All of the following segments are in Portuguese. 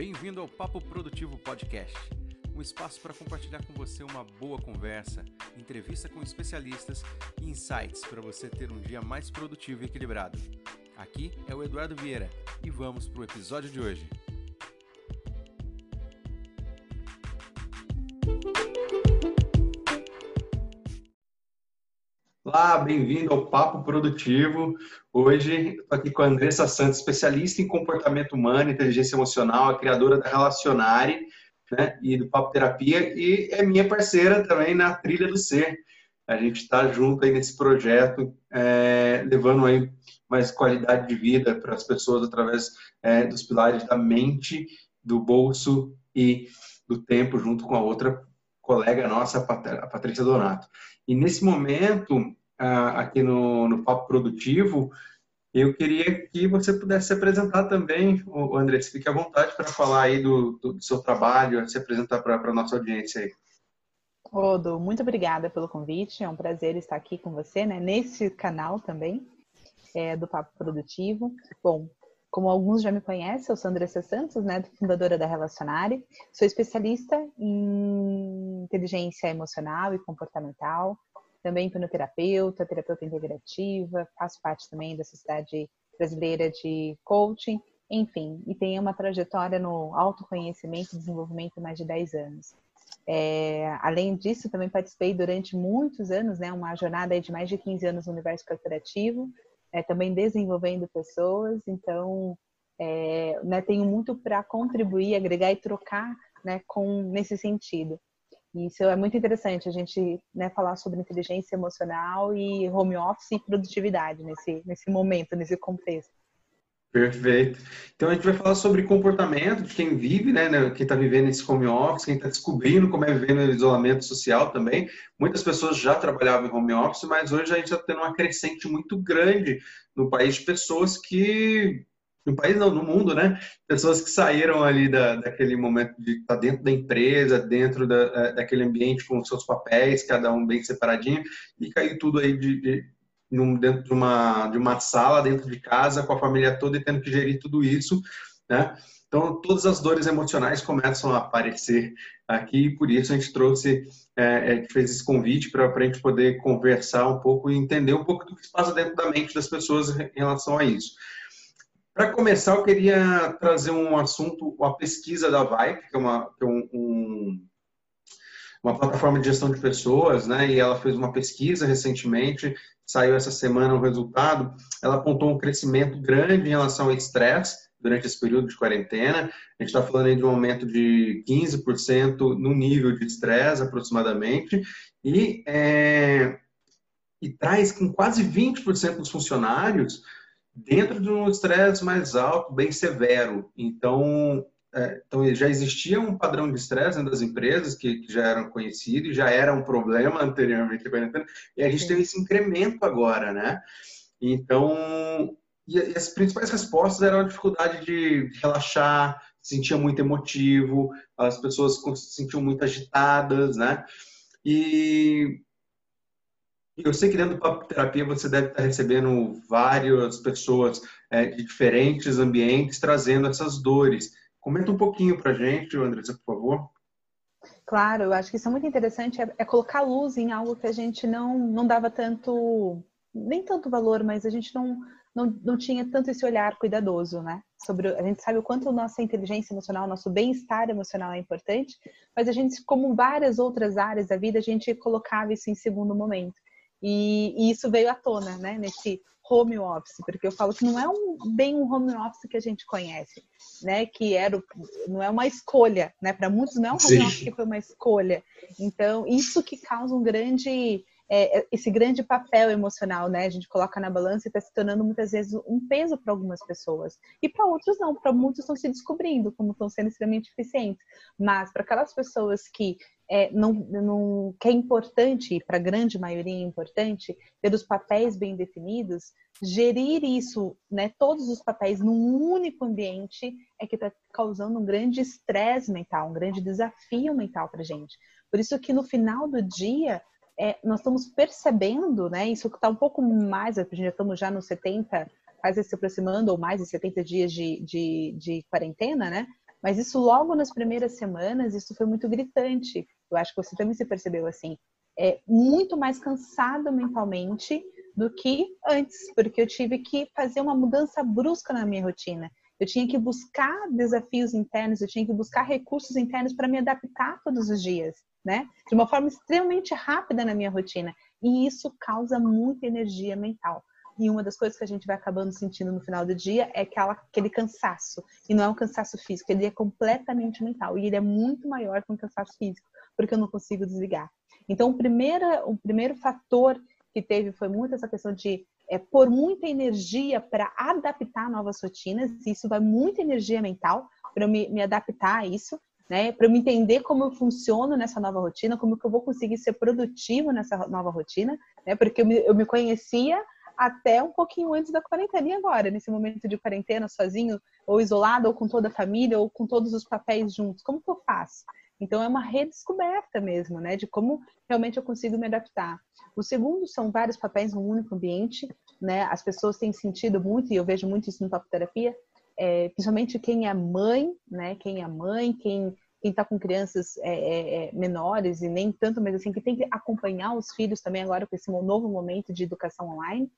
Bem-vindo ao Papo Produtivo Podcast, um espaço para compartilhar com você uma boa conversa, entrevista com especialistas e insights para você ter um dia mais produtivo e equilibrado. Aqui é o Eduardo Vieira e vamos para o episódio de hoje. Olá, bem-vindo ao Papo Produtivo. Hoje estou aqui com a Andressa Santos, especialista em comportamento humano, inteligência emocional, a criadora da Relacionare né, e do Papo Terapia e é minha parceira também na Trilha do Ser. A gente está junto aí nesse projeto, é, levando aí mais qualidade de vida para as pessoas através é, dos pilares da mente, do bolso e do tempo, junto com a outra colega nossa, a Patrícia Donato. E nesse momento, aqui no, no Papo Produtivo, eu queria que você pudesse se apresentar também, André, fique à vontade para falar aí do, do, do, seu trabalho, se apresentar para a nossa audiência aí. Odo, muito obrigada pelo convite, é um prazer estar aqui com você, né, nesse canal também, é, do Papo Produtivo. Bom, como alguns já me conhecem, eu sou Andressa Santos, né, fundadora da Relacionare, sou especialista em inteligência emocional e comportamental, também hipnoterapeuta, terapeuta integrativa, faço parte também da Sociedade Brasileira de Coaching, enfim, e tenho uma trajetória no autoconhecimento e desenvolvimento há mais de 10 anos. É, além disso, também participei durante muitos anos, né, uma jornada de mais de 15 anos no universo corporativo, é, também desenvolvendo pessoas, então é, né, tenho muito para contribuir, agregar e trocar né, com, nesse sentido. Isso é muito interessante, a gente né, falar sobre inteligência emocional e home office e produtividade nesse, nesse momento, nesse contexto. Perfeito. Então a gente vai falar sobre comportamento de quem vive, né, né quem está vivendo esse home office, quem está descobrindo como é viver no isolamento social também. Muitas pessoas já trabalhavam em home office, mas hoje a gente está tendo uma crescente muito grande no país de pessoas que no país não, no mundo, né? Pessoas que saíram ali da, daquele momento de estar tá dentro da empresa, dentro da, daquele ambiente com seus papéis, cada um bem separadinho, e caiu tudo aí de, de num, dentro de uma, de uma sala, dentro de casa, com a família toda e tendo que gerir tudo isso, né? Então, todas as dores emocionais começam a aparecer aqui, e por isso a gente trouxe, é, é, fez esse convite para a gente poder conversar um pouco e entender um pouco do que se passa dentro da mente das pessoas em relação a isso. Para começar, eu queria trazer um assunto, uma pesquisa da Vibe, que é uma, que é um, um, uma plataforma de gestão de pessoas, né? E ela fez uma pesquisa recentemente, saiu essa semana o resultado. Ela apontou um crescimento grande em relação ao estresse durante esse período de quarentena. A gente está falando aí de um aumento de 15% no nível de estresse, aproximadamente, e, é, e traz com quase 20% dos funcionários dentro de um estresse mais alto, bem severo. Então, é, então já existia um padrão de estresse das empresas que, que, já eram conhecido e já era um problema anteriormente e a gente Sim. tem esse incremento agora, né? Então, e, e as principais respostas eram a dificuldade de relaxar, se sentia muito emotivo, as pessoas se sentiam muito agitadas, né? E eu sei que dentro do Papo Terapia você deve estar recebendo várias pessoas é, de diferentes ambientes trazendo essas dores. Comenta um pouquinho para gente, Andressa, por favor. Claro, eu acho que isso é muito interessante, é, é, colocar luz em algo que a gente não, não dava tanto, nem tanto valor, mas a gente não, não, não tinha tanto esse olhar cuidadoso, né? Sobre, a gente sabe o quanto nossa inteligência emocional, nosso bem-estar emocional é importante, mas a gente, como várias outras áreas da vida, a gente colocava isso em segundo momento. E, e, isso veio à tona, né, nesse home office, porque eu falo que não é um, bem um home office que a gente conhece, né, que era, não é uma escolha, né, para muitos não é um home Sim. office que foi uma escolha. Então, isso que causa um grande é, é, esse grande papel emocional, né? A gente coloca na balança e está se tornando muitas vezes um peso para algumas pessoas. E para outros não, para muitos estão se descobrindo como estão sendo extremamente eficientes. Mas para aquelas pessoas que é, não, não, que é importante, para a grande maioria é importante, ter os papéis bem definidos, gerir isso, né, todos os papéis num único ambiente, é que está causando um grande estresse mental, um grande desafio mental para gente. Por isso que no final do dia, é, nós estamos percebendo, né? Isso está um pouco mais, já estamos já nos 70, quase se aproximando, ou mais de 70 dias de, de, de quarentena, né? Mas isso logo nas primeiras semanas, isso foi muito gritante. Eu acho que você também se percebeu assim. É muito mais cansada mentalmente do que antes, porque eu tive que fazer uma mudança brusca na minha rotina. Eu tinha que buscar desafios internos, eu tinha que buscar recursos internos para me adaptar todos os dias, né? De uma forma extremamente rápida na minha rotina. E isso causa muita energia mental. E uma das coisas que a gente vai acabando sentindo no final do dia é aquela, aquele cansaço. E não é um cansaço físico, ele é completamente mental. E ele é muito maior que um cansaço físico, porque eu não consigo desligar. Então, o primeiro, o primeiro fator que teve foi muito essa questão de é, pôr muita energia para adaptar novas rotinas. Isso vai muita energia mental para me, me adaptar a isso. Né, para eu entender como eu funciono nessa nova rotina, como que eu vou conseguir ser produtivo nessa nova rotina, né, porque eu me, eu me conhecia até um pouquinho antes da quarentena. E agora, nesse momento de quarentena, sozinho, ou isolado, ou com toda a família, ou com todos os papéis juntos, como que eu faço? Então, é uma redescoberta mesmo, né, de como realmente eu consigo me adaptar. O segundo são vários papéis no único ambiente, né, as pessoas têm sentido muito, e eu vejo muito isso no Top Terapia, é, principalmente quem é mãe, né, quem é mãe, quem quem está com crianças é, é, é, menores e nem tanto, mas assim, que tem que acompanhar os filhos também agora com esse novo momento de educação online,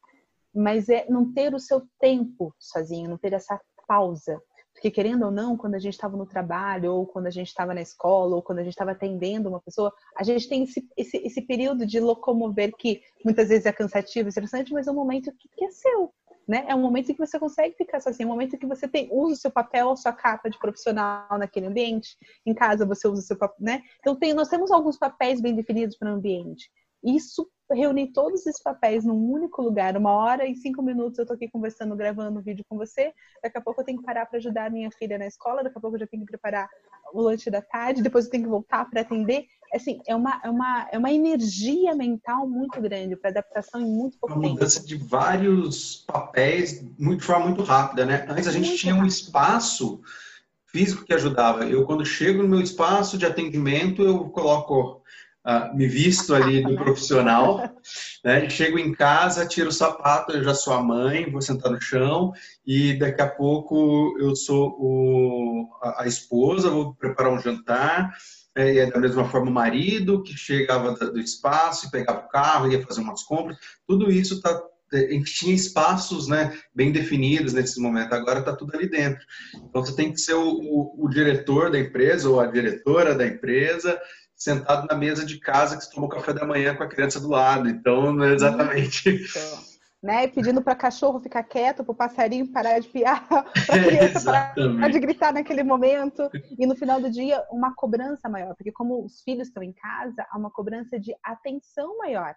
mas é não ter o seu tempo sozinho, não ter essa pausa. Porque, querendo ou não, quando a gente estava no trabalho, ou quando a gente estava na escola, ou quando a gente estava atendendo uma pessoa, a gente tem esse, esse, esse, período de locomover que muitas vezes é cansativo, estressante, mas é um momento que, que é seu. Né? É um momento em que você consegue ficar sozinho, é um momento em que você tem, usa o seu papel, a sua capa de profissional naquele ambiente. Em casa você usa o seu papel, né? Então tem, nós temos alguns papéis bem definidos para o ambiente. Isso reunir todos esses papéis num único lugar, uma hora e cinco minutos eu tô aqui conversando, gravando um vídeo com você, daqui a pouco eu tenho que parar para ajudar minha filha na escola, daqui a pouco eu já tenho que preparar o lanche da tarde, depois eu tenho que voltar para atender. Assim, é uma, é, uma, é uma energia mental muito grande para adaptação em muito pouco uma tempo. Uma mudança de vários papéis muito, de forma muito rápida, né? Antes a gente muito tinha rápido. um espaço físico que ajudava. Eu, quando chego no meu espaço de atendimento, eu coloco Uh, me visto ali do profissional, né? Chego em casa, tiro o sapato, eu já sou a mãe, vou sentar no chão e daqui a pouco eu sou o, a, a esposa, vou preparar um jantar. É, e é da mesma forma o marido que chegava do espaço e pegava o carro, ia fazer umas compras. Tudo isso tá gente tinha espaços né, bem definidos nesse momento, agora está tudo ali dentro. Então, você tem que ser o, o, o, diretor da empresa ou a diretora da empresa sentado na mesa de casa que você tomou café da manhã com a criança do lado. Então, não é exatamente. Né? Pedindo para cachorro ficar quieto, para o passarinho parar de piar, para a criança parar de gritar naquele momento. E no final do dia, uma cobrança maior, porque como os filhos estão em casa, há uma cobrança de atenção maior.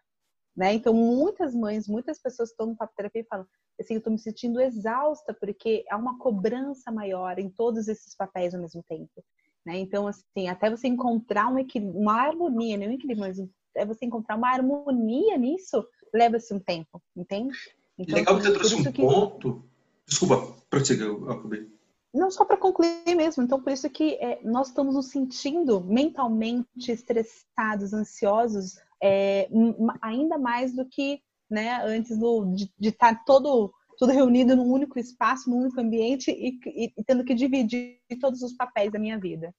Né? Então, muitas mães, muitas pessoas estão no papo terapia e falam assim, eu estou me sentindo exausta porque há uma cobrança maior em todos esses papéis ao mesmo tempo. Né? Então, assim, até você encontrar um uma harmonia, não um equilíbrio, mas até você encontrar uma harmonia nisso, leva-se um tempo, entende? Então, Legal que você trouxe um que... ponto. Desculpa, prossiga, eu acabei. Não, só para concluir mesmo. Então, por isso que é, nós estamos nos sentindo mentalmente estressados, ansiosos, é, ainda mais do que né, antes do, de estar tá todo tudo reunido num único espaço, num único ambiente e, e, e tendo que dividir todos os papéis da minha vida.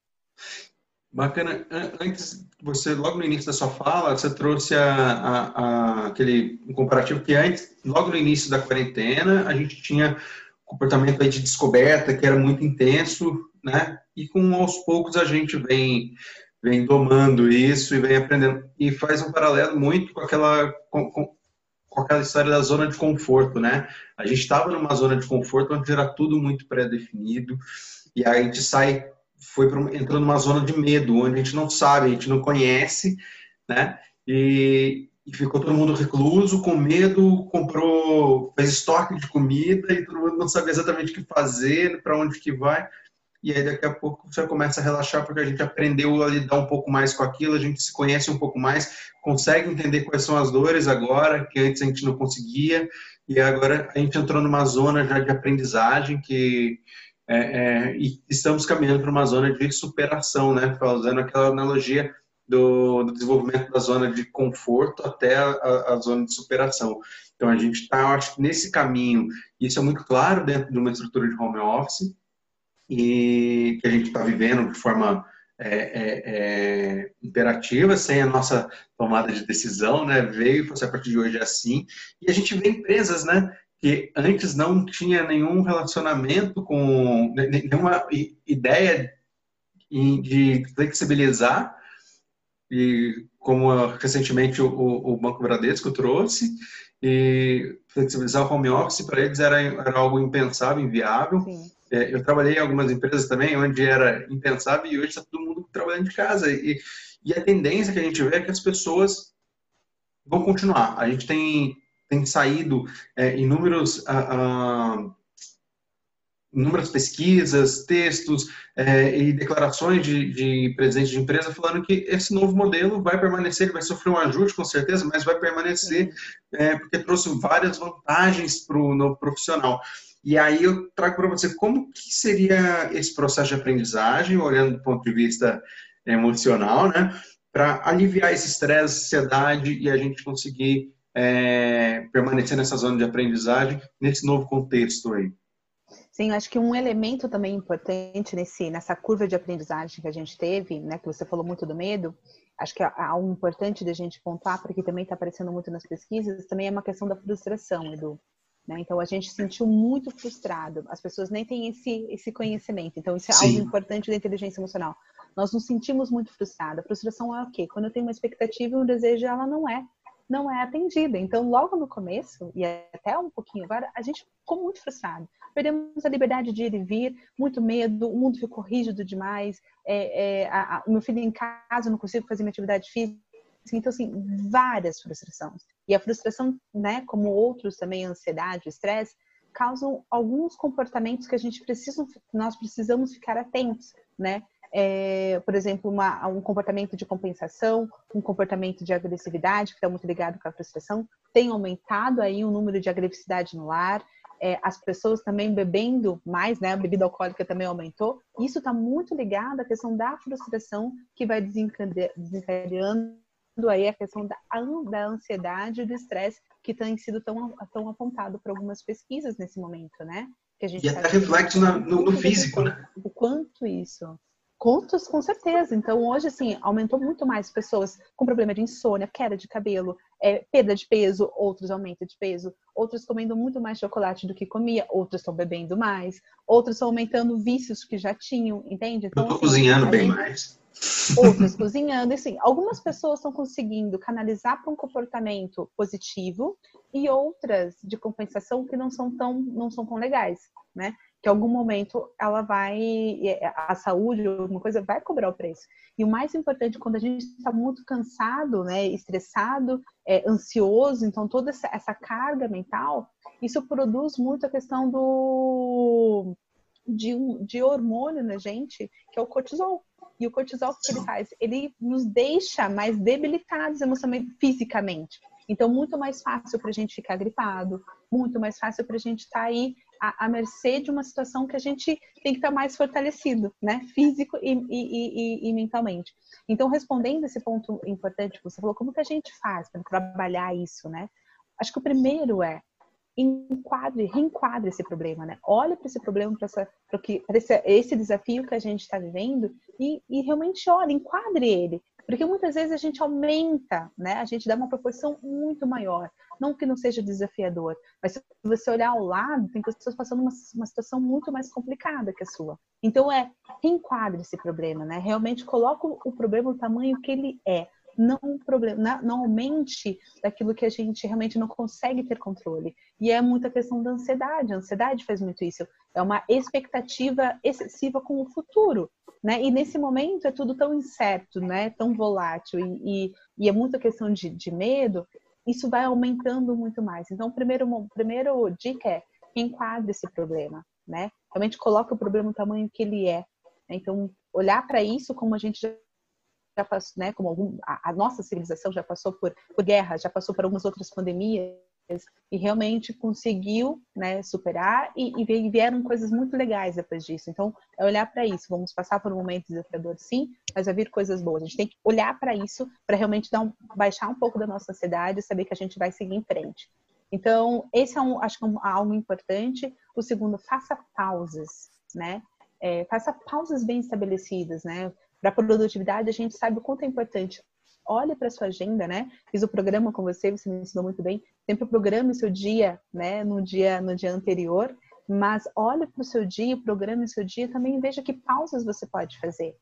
Bacana. Antes, você, logo no início da sua fala, você trouxe a, a, a, aquele comparativo que antes, logo no início da quarentena, a gente tinha comportamento aí de descoberta que era muito intenso, né? E com aos poucos a gente vem vem domando isso e vem aprendendo e faz um paralelo muito com aquela com, com, com aquela história da zona de conforto, né? A gente estava numa zona de conforto onde era tudo muito pré-definido e aí a gente sai, foi pra, entrando numa zona de medo, onde a gente não sabe, a gente não conhece, né? E, e ficou todo mundo recluso, com medo, comprou, fez estoque de comida e todo mundo não sabia exatamente o que fazer, para onde que vai e aí daqui a pouco você começa a relaxar porque a gente aprendeu a lidar um pouco mais com aquilo, a gente se conhece um pouco mais, consegue entender quais são as dores agora, que antes a gente não conseguia, e agora a gente entrou numa zona já de aprendizagem que é, é, e estamos caminhando para uma zona de superação, né? Usando aquela analogia do, do, desenvolvimento da zona de conforto até a, a zona de superação. Então a gente está, acho que nesse caminho, isso é muito claro dentro de uma estrutura de home office, e que a gente está vivendo de forma é, é, é, imperativa, sem a nossa tomada de decisão, né? Veio a partir de hoje é assim. E a gente vê empresas, né? Que antes não tinha nenhum relacionamento com, nenhuma ideia de flexibilizar, e como recentemente o, o Banco Bradesco trouxe, e flexibilizar o home office para eles era, era algo impensável, inviável. É, eu trabalhei em algumas empresas também onde era impensável e hoje está todo mundo trabalhando de casa. E, e a tendência que a gente vê é que as pessoas vão continuar. A gente tem, tem saído é, inúmeros. Inúmeras pesquisas, textos é, e declarações de, de presidentes de empresa falando que esse novo modelo vai permanecer, vai sofrer um ajuste com certeza, mas vai permanecer é, porque trouxe várias vantagens para o novo profissional. E aí eu trago para você como que seria esse processo de aprendizagem, olhando do ponto de vista emocional, né, para aliviar esse estresse, ansiedade e a gente conseguir é, permanecer nessa zona de aprendizagem nesse novo contexto aí. Sim, acho que um elemento também importante nesse, nessa curva de aprendizagem que a gente teve, né, que você falou muito do medo, acho que algo importante da gente pontuar, porque também está aparecendo muito nas pesquisas, também é uma questão da frustração, Edu. Né? Então, a gente sentiu muito frustrado. As pessoas nem têm esse, esse conhecimento. Então, isso é Sim. algo importante da inteligência emocional. Nós nos sentimos muito frustrados. A frustração é o quê? Quando eu tenho uma expectativa e um desejo, ela não é não é atendida. Então, logo no começo, e até um pouquinho agora, a gente ficou muito frustrado. Perdemos a liberdade de ir e vir, muito medo, o mundo ficou rígido demais. É, é, a, a, meu filho em casa, não consigo fazer minha atividade física. Então, assim, várias frustrações. E a frustração, né, como outros também, ansiedade, estresse, causam alguns comportamentos que a gente precisa, nós precisamos ficar atentos, né? É, por exemplo, uma, um comportamento de compensação, um comportamento de agressividade, que está muito ligado com a frustração, tem aumentado aí o número de agressividade no lar, é, as pessoas também bebendo mais, né? A bebida alcoólica também aumentou. Isso está muito ligado à questão da frustração que vai desencadeando aí a questão da, da ansiedade e do estresse que tem sido tão, tão apontado por algumas pesquisas nesse momento, né? Que a gente e até reflete no, no físico, né? O quanto isso Contos, com certeza. Então, hoje, assim, aumentou muito mais pessoas com problema de insônia, queda de cabelo, é, perda de peso, outros aumento de peso, outros comendo muito mais chocolate do que comia, outros estão bebendo mais, outros estão aumentando vícios que já tinham, entende? Então, Eu tô assim, cozinhando bem mais. Outros cozinhando, assim, algumas pessoas estão conseguindo canalizar para um comportamento positivo e outras de compensação que não são tão, não são tão legais, né? Que algum momento ela vai, a saúde, alguma coisa, vai cobrar o preço. E o mais importante, quando a gente está muito cansado, né, estressado, é, ansioso, então toda essa, essa carga mental, isso produz muito a questão do de, de hormônio na gente, que é o cortisol. E o cortisol, o que ele faz? Ele nos deixa mais debilitados emocionalmente, fisicamente. Então, muito mais fácil para a gente ficar gripado, muito mais fácil para a gente estar tá aí à, à, mercê de uma situação que a gente tem que estar mais fortalecido, né? Físico e, e, e, e, mentalmente. Então, respondendo esse ponto importante que você falou, como que a gente faz para trabalhar isso, né? Acho que o primeiro é enquadre, reenquadre esse problema, né? Olha para esse problema, para esse, esse desafio que a gente está vivendo e, e realmente olha, enquadre ele. Porque muitas vezes a gente aumenta, né? A gente dá uma proporção muito maior. Não que não seja desafiador, mas se você olhar ao lado, tem pessoas passando uma, uma situação muito mais complicada que a sua. Então é reenquadre esse problema, né? Realmente coloca o problema no tamanho que ele é não problema, não aumente daquilo que a gente realmente não consegue ter controle. E é muita questão da ansiedade. A ansiedade faz muito isso. É uma expectativa excessiva com o futuro, né? E nesse momento é tudo tão incerto, né? Tão volátil e, e, e é muita questão de, de medo. Isso vai aumentando muito mais. Então, primeiro, primeiro dica é enquadre esse problema, né? Realmente coloque o problema no tamanho que ele é. Então, olhar para isso como a gente já passou, né, como algum, a, a, nossa civilização já passou por, por guerra, já passou por algumas outras pandemias e realmente conseguiu né, superar e, e, vieram coisas muito legais depois disso. Então, é olhar para isso. Vamos passar por um momento desafiador, sim, mas vai vir coisas boas. A gente tem que olhar para isso para realmente dar um, baixar um pouco da nossa ansiedade e saber que a gente vai seguir em frente. Então, esse é um, acho que é um, algo importante. O segundo, faça pausas, né? É, faça pausas bem estabelecidas, né? Para produtividade, a gente sabe o quanto é importante. Olhe para sua agenda, né? Fiz o programa com você, você me ensinou muito bem. Sempre programe o seu dia, né? No dia, no dia anterior. Mas olhe para o seu dia, programe o seu dia também veja que pausas você pode fazer,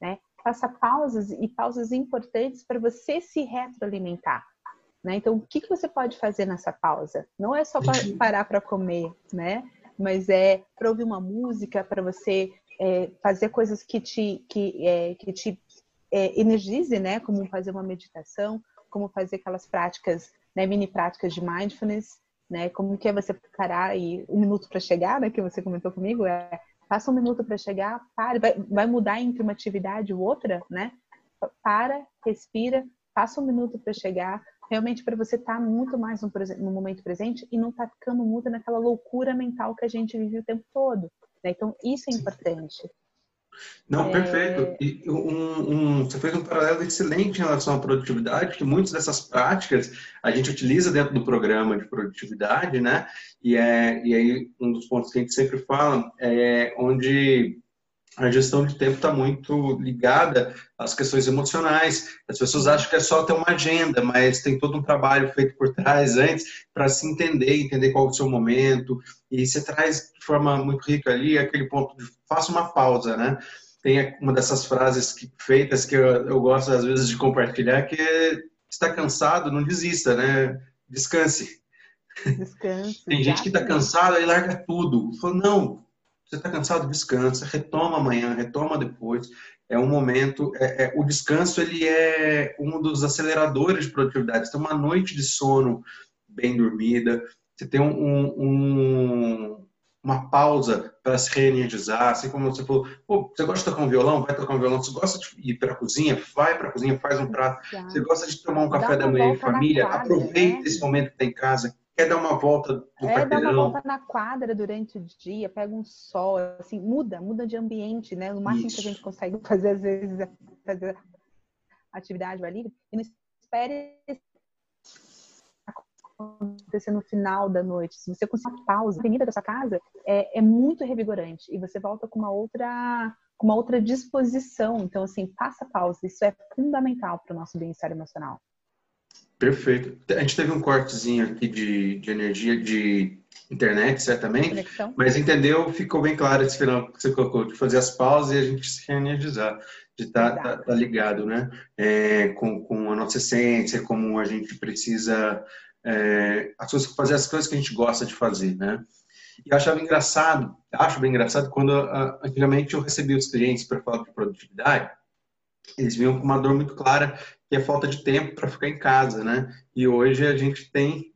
né? Faça pausas e pausas importantes para você se retroalimentar. Né? Então, o que, que você pode fazer nessa pausa? Não é só para parar para comer, né? Mas é para ouvir uma música, para você é, fazer coisas que te, que, é, que te é, energize, né? Como fazer uma meditação, como fazer aquelas práticas, né? mini práticas de mindfulness, né? Como que é você parar e um minuto para chegar, né? Que você comentou comigo, é passa um minuto para chegar, pare, vai, vai mudar entre uma atividade e outra, né? Para, respira, passa um minuto para chegar, realmente para você estar tá muito mais no, no, momento presente e não estar tá ficando muito naquela loucura mental que a gente vive o tempo todo. Né? Então, isso é importante. Não, é... perfeito. E um, um, você fez um paralelo excelente em relação à produtividade, que muitas dessas práticas a gente utiliza dentro do programa de produtividade, né? E, é, e aí, um dos pontos que a gente sempre fala é onde a gestão de tempo está muito ligada às questões emocionais. As pessoas acham que é só ter uma agenda, mas tem todo um trabalho feito por trás antes para se entender, entender qual é o seu momento. E você traz de forma muito rica ali aquele ponto de faça uma pausa, né? Tem uma dessas frases que, feitas que eu, eu gosto às vezes de compartilhar, que é está cansado, não desista, né? Descanse. Descanse. tem gente que está cansada e larga tudo. Falou, não, você está cansado, descansa, retoma amanhã, retoma depois. É um momento. É, é, o descanso ele é um dos aceleradores de produtividade. Você tem uma noite de sono bem dormida, você tem um, um, uma pausa para se reenergizar, assim como você falou, você gosta de tocar um violão? Vai tocar um violão. Você gosta de ir para a cozinha? Vai para a cozinha, faz um prato. Você gosta de tomar um café da manhã em família? Quadra, Aproveita né? esse momento que está em casa quer dar uma volta no É, dar uma volta na quadra durante o dia, pega um sol, assim, muda, muda de ambiente, né? No máximo Isso. que a gente consegue fazer, às vezes, é fazer atividade ao livre, e não espere acontecer no final da noite. Se você conseguir uma pausa, a avenida da sua casa é, é muito revigorante e você volta com uma outra com uma outra disposição. Então, assim, faça pausa. Isso é fundamental para o nosso bem-estar emocional. Perfeito. A gente teve um cortezinho aqui de, de energia de internet, certamente, Conexão. mas entendeu, ficou bem claro esse final que você colocou, de fazer as pausas e a gente se reenergizar, de estar tá, tá, tá ligado, né? É, com, com a nossa essência, como a gente precisa é, as coisas, fazer as coisas que a gente gosta de fazer, né? E eu achava engraçado, acho bem engraçado, quando antigamente eu recebia os clientes para falar de produtividade, eles vinham com uma dor muito clara que é falta de tempo para ficar em casa, né? E hoje a gente tem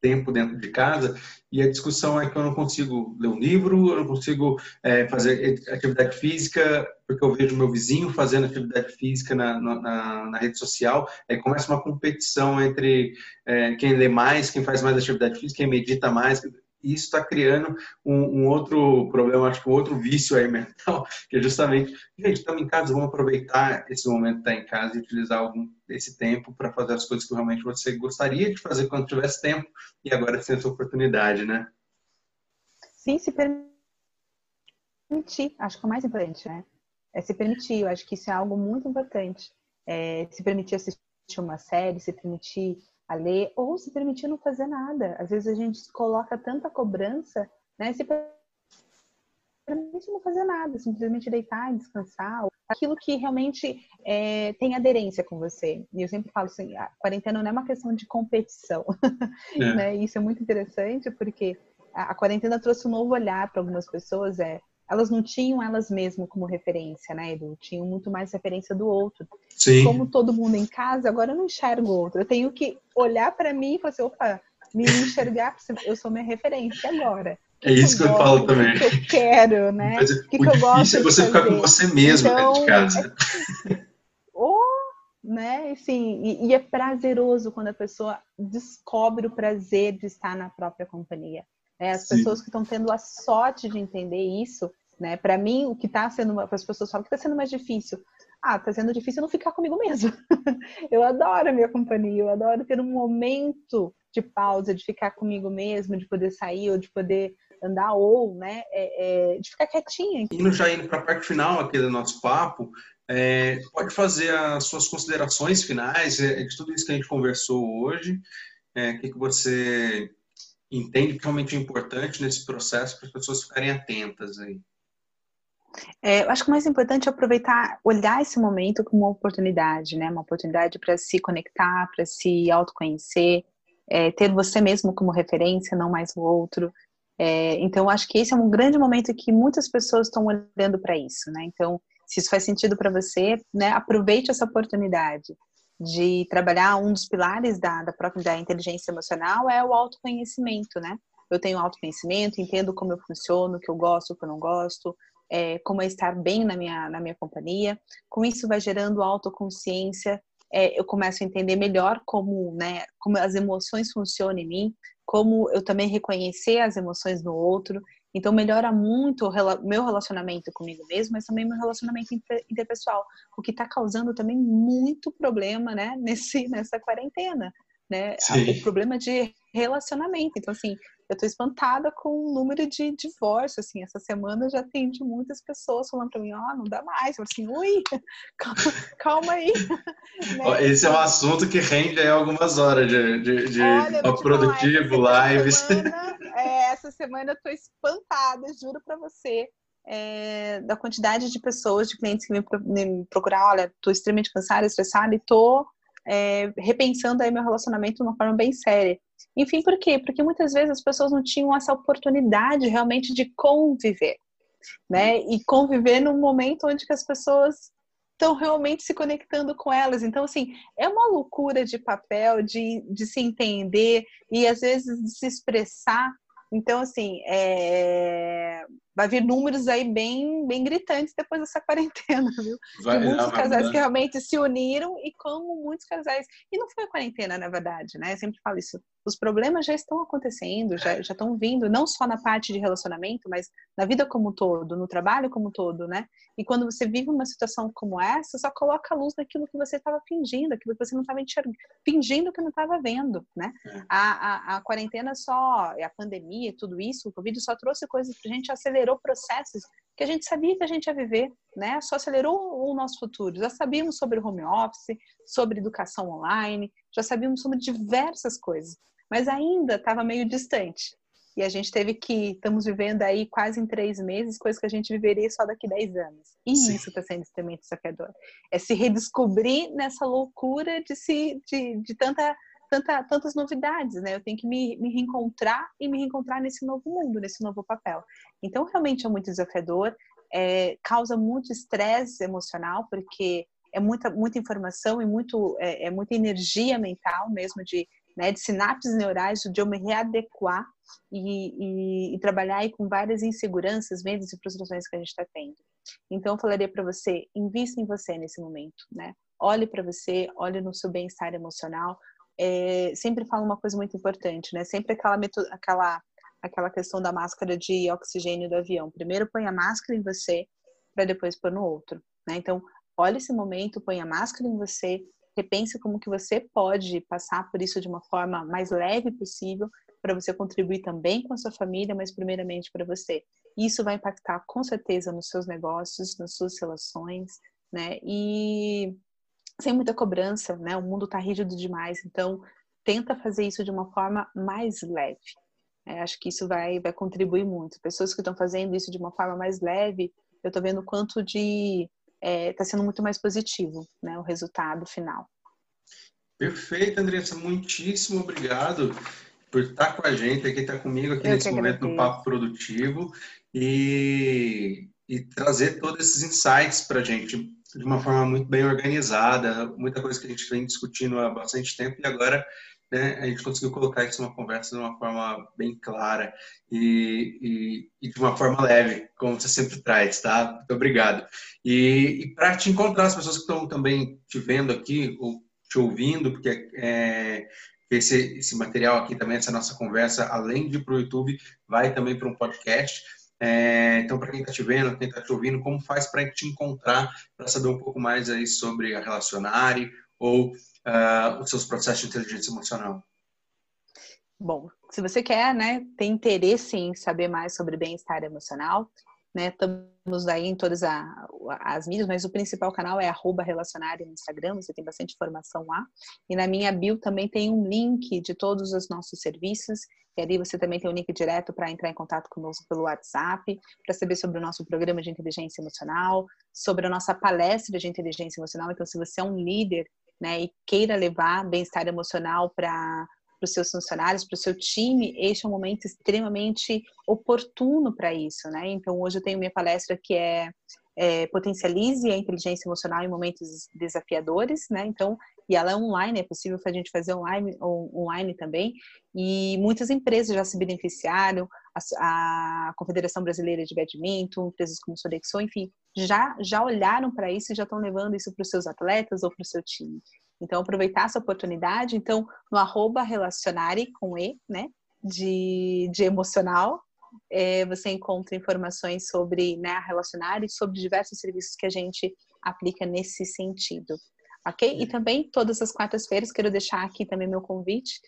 tempo dentro de casa e a discussão é que eu não consigo ler um livro, eu não consigo é, fazer atividade física porque eu vejo meu vizinho fazendo atividade física na, na, na rede social, aí começa uma competição entre é, quem lê mais, quem faz mais atividade física, quem medita mais, e isso está criando um, um, outro problema, acho que um outro vício aí mental, que é justamente, gente, estamos em casa, vamos aproveitar esse momento de estar em casa e utilizar algum desse tempo para fazer as coisas que realmente você gostaria de fazer quando tivesse tempo e agora tem essa oportunidade, né? Sim, se permitir, acho que é o mais importante, né? É se permitir, eu acho que isso é algo muito importante. É, se permitir assistir uma série, se permitir a ler, ou se permitir não fazer nada. Às vezes a gente coloca tanta cobrança, né? Se permite não fazer nada, simplesmente deitar e descansar. Aquilo que realmente é, tem aderência com você. E eu sempre falo assim, a quarentena não é uma questão de competição. É. né? Isso é muito interessante, porque a, a quarentena trouxe um novo olhar para algumas pessoas, é elas não tinham elas mesmas como referência, né, Edu? Tinham muito mais referência do outro. Sim. Como todo mundo em casa, agora eu não enxergo o outro. Eu tenho que olhar para mim e falar assim, opa, me enxergar, eu sou minha referência agora. É isso que eu, eu falo também. O que eu quero, né? Mas, o que, o que eu gosto é você ficar com você mesmo então, dentro de casa. É... oh, né? Assim, e, e é prazeroso quando a pessoa descobre o prazer de estar na própria companhia. Né? As Sim. pessoas que estão tendo a sorte de entender isso, né? Para mim, o que está sendo, as pessoas falam que está sendo mais difícil. Ah, está sendo difícil não ficar comigo mesmo. eu adoro a minha companhia, eu adoro ter um momento de pausa, de ficar comigo mesmo, de poder sair ou de poder andar ou, né, é, é, de ficar quietinha. Indo já indo para a parte final aqui do nosso papo, é, pode fazer as suas considerações finais é, de tudo isso que a gente conversou hoje. É, o que, que você entende que realmente é importante nesse processo para as pessoas ficarem atentas aí? É, eu acho que o mais importante é aproveitar, olhar esse momento como uma oportunidade, né? Uma oportunidade para se conectar, para se autoconhecer, é, ter você mesmo como referência, não mais o outro. É, então, acho que esse é um grande momento que muitas pessoas estão olhando para isso, né? Então, se isso faz sentido para você, né, aproveite essa oportunidade de trabalhar um dos pilares da, da própria da inteligência emocional é o autoconhecimento, né? Eu tenho autoconhecimento, entendo como eu funciono, o que eu gosto, o que eu não gosto, é, como é estar bem na minha, na minha companhia. Com isso vai gerando autoconsciência, é, eu começo a entender melhor como, né, como as emoções funcionam em mim, como eu também reconhecer as emoções no outro. Então melhora muito o meu relacionamento comigo mesmo, mas também meu relacionamento interpessoal, o que está causando também muito problema, né, nesse nessa quarentena, né? Sim. O problema de relacionamento. Então assim, eu tô espantada com o número de divórcio, assim, essa semana eu já atendi muitas pessoas falando para mim, ó, oh, não dá mais, eu assim, ui, calma, calma aí. né? Esse é um assunto que rende aí algumas horas de, de, de Olha, produtivo, falar, lives. Semana, é, essa semana eu tô espantada, juro para você, é, da quantidade de pessoas, de clientes que me, me procurar, olha, tô extremamente cansada, estressada e tô é, repensando aí meu relacionamento de uma forma bem séria. Enfim, por quê? Porque muitas vezes as pessoas não tinham essa oportunidade realmente de conviver, né? E conviver num momento onde as pessoas estão realmente se conectando com elas. Então, assim, é uma loucura de papel, de, de se entender e às vezes de se expressar. Então, assim, é vai vir números aí bem, bem gritantes depois dessa quarentena, viu? Vai, de muitos casais que realmente se uniram e como muitos casais. E não foi a quarentena, na verdade, né? Eu sempre falo isso. Os problemas já estão acontecendo, já, já estão vindo, não só na parte de relacionamento, mas na vida como um todo, no trabalho como um todo, né? E quando você vive uma situação como essa, só coloca a luz naquilo que você estava fingindo, aquilo que você não estava enxergando, fingindo que não estava vendo, né? É. A, a, a quarentena só, a pandemia, tudo isso, o Covid só trouxe coisas para a gente acelerar acelerou processos que a gente sabia que a gente ia viver, né? Só acelerou o nosso futuro. Já sabíamos sobre home office, sobre educação online, já sabíamos sobre diversas coisas, mas ainda estava meio distante. E a gente teve que, estamos vivendo aí quase em três meses, coisas que a gente viveria só daqui a dez anos. E Sim. isso está sendo extremamente desafiador. É se redescobrir nessa loucura de, se, de, de tanta tanta, tantas novidades, né? Eu tenho que me, me reencontrar e me reencontrar nesse novo mundo, nesse novo papel. Então, realmente é muito desafiador, é, causa muito estresse emocional, porque é muita, muita informação e muito, é, é muita energia mental mesmo de, né, de sinapses neurais, de eu me readequar e, e, e trabalhar aí com várias inseguranças, medos e frustrações que a gente está tendo. Então, eu falaria para você, invista em você nesse momento, né? Olhe para você, olhe no seu bem-estar emocional, é, sempre falo uma coisa muito importante, né? Sempre aquela, aquela, aquela questão da máscara de oxigênio do avião. Primeiro põe a máscara em você, para depois pôr no outro, né? Então, olhe esse momento, põe a máscara em você, repense como que você pode passar por isso de uma forma mais leve possível, para você contribuir também com a sua família, mas primeiramente para você. Isso vai impactar com certeza nos seus negócios, nas suas relações, né? E sem muita cobrança, né? O mundo está rígido demais, então tenta fazer isso de uma forma mais leve. É, acho que isso vai, vai contribuir muito. Pessoas que estão fazendo isso de uma forma mais leve, eu estou vendo o quanto de está é, tá sendo muito mais positivo, né? O resultado final. Perfeito, Andressa. Muitíssimo obrigado por estar com a gente aqui, estar comigo aqui eu nesse momento no Papo Produtivo e, e trazer todos esses insights para a gente de uma forma muito bem organizada, muita coisa que a gente vem discutindo há bastante tempo e agora né, a gente conseguiu colocar isso numa conversa de uma forma bem clara e, e, e de uma forma leve, como você sempre traz, tá? Muito obrigado. E, e para te encontrar, as pessoas que estão também te vendo aqui ou te ouvindo, porque é, esse, esse material aqui também, essa nossa conversa, além de para o YouTube, vai também para um podcast. É, então, para quem está te vendo, quem está te ouvindo, como faz para te encontrar, para saber um pouco mais aí sobre a Relacionare ou uh, os seus processos de inteligência emocional? Bom, se você quer, né, tem interesse em saber mais sobre bem-estar emocional, né, estamos aí em todas a, as mídias, mas o principal canal é arroba relacionário no Instagram, você tem bastante informação lá. E na minha bio também tem um link de todos os nossos serviços, e ali você também tem um link direto para entrar em contato conosco pelo WhatsApp, para saber sobre o nosso programa de inteligência emocional, sobre a nossa palestra de inteligência emocional. Então, se você é um líder né, e queira levar bem-estar emocional para para os seus funcionários, para o seu time, este é um momento extremamente oportuno para isso, né? Então, hoje eu tenho minha palestra que é, é, Potencialize a Inteligência Emocional em Momentos Desafiadores, né? Então, e ela é online, é possível a gente fazer online, online também, e muitas empresas já se beneficiaram, a, a Confederação Brasileira de Badminton, empresas como Sodexo, enfim, já, já olharam para isso e já estão levando isso para os seus atletas ou para o seu time. Então, aproveitar essa oportunidade. Então, no arroba relacionare com E, né? De, de emocional, é, você encontra informações sobre né, a Relacionare, sobre diversos serviços que a gente aplica nesse sentido. Ok? E também, todas as quartas-feiras, quero deixar aqui também meu convite.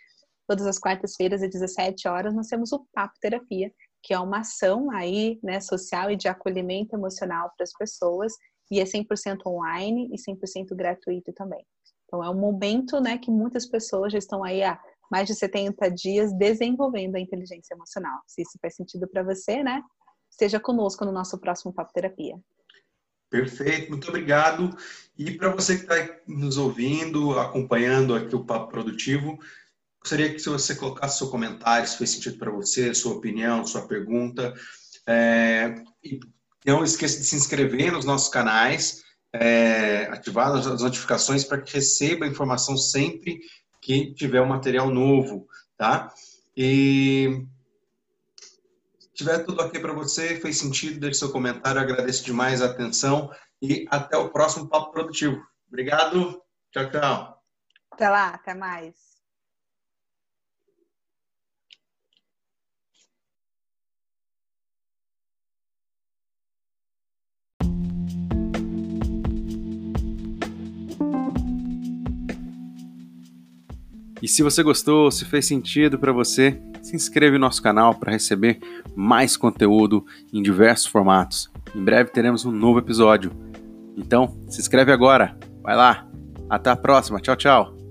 Todas as quartas-feiras, às 17 horas, nós temos o Papo Terapia, que é uma ação aí, né, social e de acolhimento emocional para as pessoas, e é 100% online e 100% gratuito também. Então, é um momento né, que muitas pessoas já estão aí há mais de 70 dias desenvolvendo a inteligência emocional. Se isso faz sentido para você, né? Esteja conosco no nosso próximo Papo Terapia. Perfeito, muito obrigado. E para você que está nos ouvindo, acompanhando aqui o Papo Produtivo, gostaria que você colocasse seu comentário, se fez sentido para você, sua opinião, sua pergunta. É, não esqueça de se inscrever nos nossos canais é, ativar as notificações para que receba a informação sempre que tiver um material novo, tá? E tiver tudo aqui para você, fez sentido, deixe seu comentário, agradeço demais a atenção e até o próximo Papo Produtivo. Obrigado, tchau, tchau. Até lá, até mais. E se você gostou, se fez sentido para você, se inscreve no nosso canal para receber mais conteúdo em diversos formatos. Em breve teremos um novo episódio. Então, se inscreve agora. Vai lá. Até a próxima. Tchau, tchau.